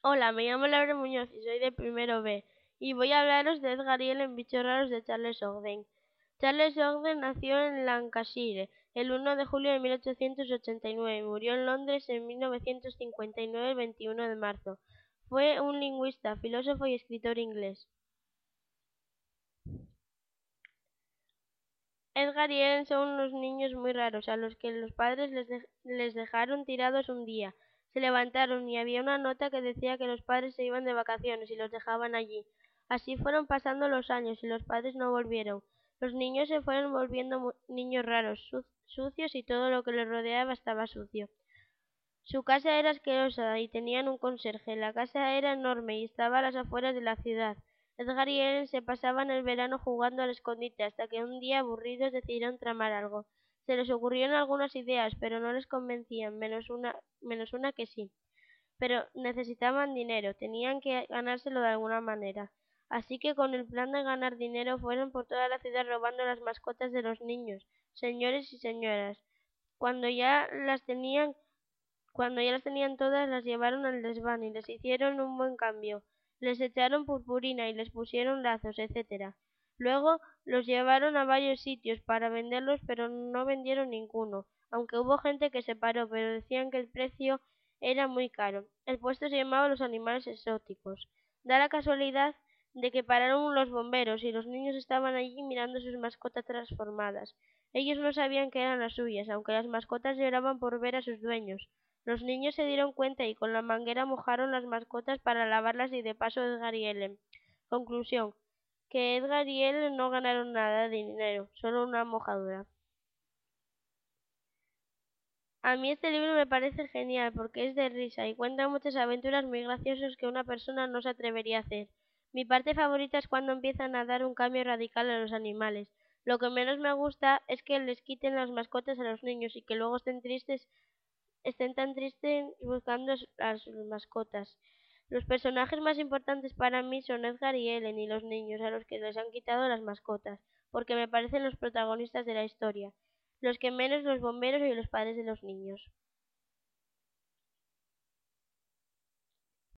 Hola, me llamo Laura Muñoz y soy de primero B y voy a hablaros de Edgar Allan en Bichos raros de Charles Ogden. Charles Ogden nació en Lancashire el 1 de julio de 1889 y murió en Londres en 1959 el 21 de marzo. Fue un lingüista, filósofo y escritor inglés. Edgar y Ellen son unos niños muy raros a los que los padres les dejaron tirados un día se levantaron y había una nota que decía que los padres se iban de vacaciones y los dejaban allí. Así fueron pasando los años y los padres no volvieron. Los niños se fueron volviendo niños raros, sucios y todo lo que les rodeaba estaba sucio. Su casa era asquerosa y tenían un conserje. La casa era enorme y estaba a las afueras de la ciudad. Edgar y Ellen se pasaban el verano jugando al escondite hasta que un día aburridos decidieron tramar algo. Se les ocurrieron algunas ideas, pero no les convencían, menos una, menos una que sí. Pero necesitaban dinero, tenían que ganárselo de alguna manera. Así que con el plan de ganar dinero fueron por toda la ciudad robando las mascotas de los niños, señores y señoras. Cuando ya las tenían, cuando ya las tenían todas, las llevaron al desván y les hicieron un buen cambio. Les echaron purpurina y les pusieron lazos, etcétera. Luego los llevaron a varios sitios para venderlos, pero no vendieron ninguno, aunque hubo gente que se paró, pero decían que el precio era muy caro. El puesto se llamaba Los Animales Exóticos. Da la casualidad de que pararon los bomberos y los niños estaban allí mirando sus mascotas transformadas. Ellos no sabían que eran las suyas, aunque las mascotas lloraban por ver a sus dueños. Los niños se dieron cuenta y con la manguera mojaron las mascotas para lavarlas y de paso Edgar y. Conclusión que Edgar y él no ganaron nada de dinero, solo una mojadura. A mí este libro me parece genial porque es de risa y cuenta muchas aventuras muy graciosas que una persona no se atrevería a hacer. Mi parte favorita es cuando empiezan a dar un cambio radical a los animales. Lo que menos me gusta es que les quiten las mascotas a los niños y que luego estén tristes, estén tan tristes buscando las mascotas. Los personajes más importantes para mí son Edgar y Ellen y los niños a los que les han quitado las mascotas, porque me parecen los protagonistas de la historia, los que menos los bomberos y los padres de los niños.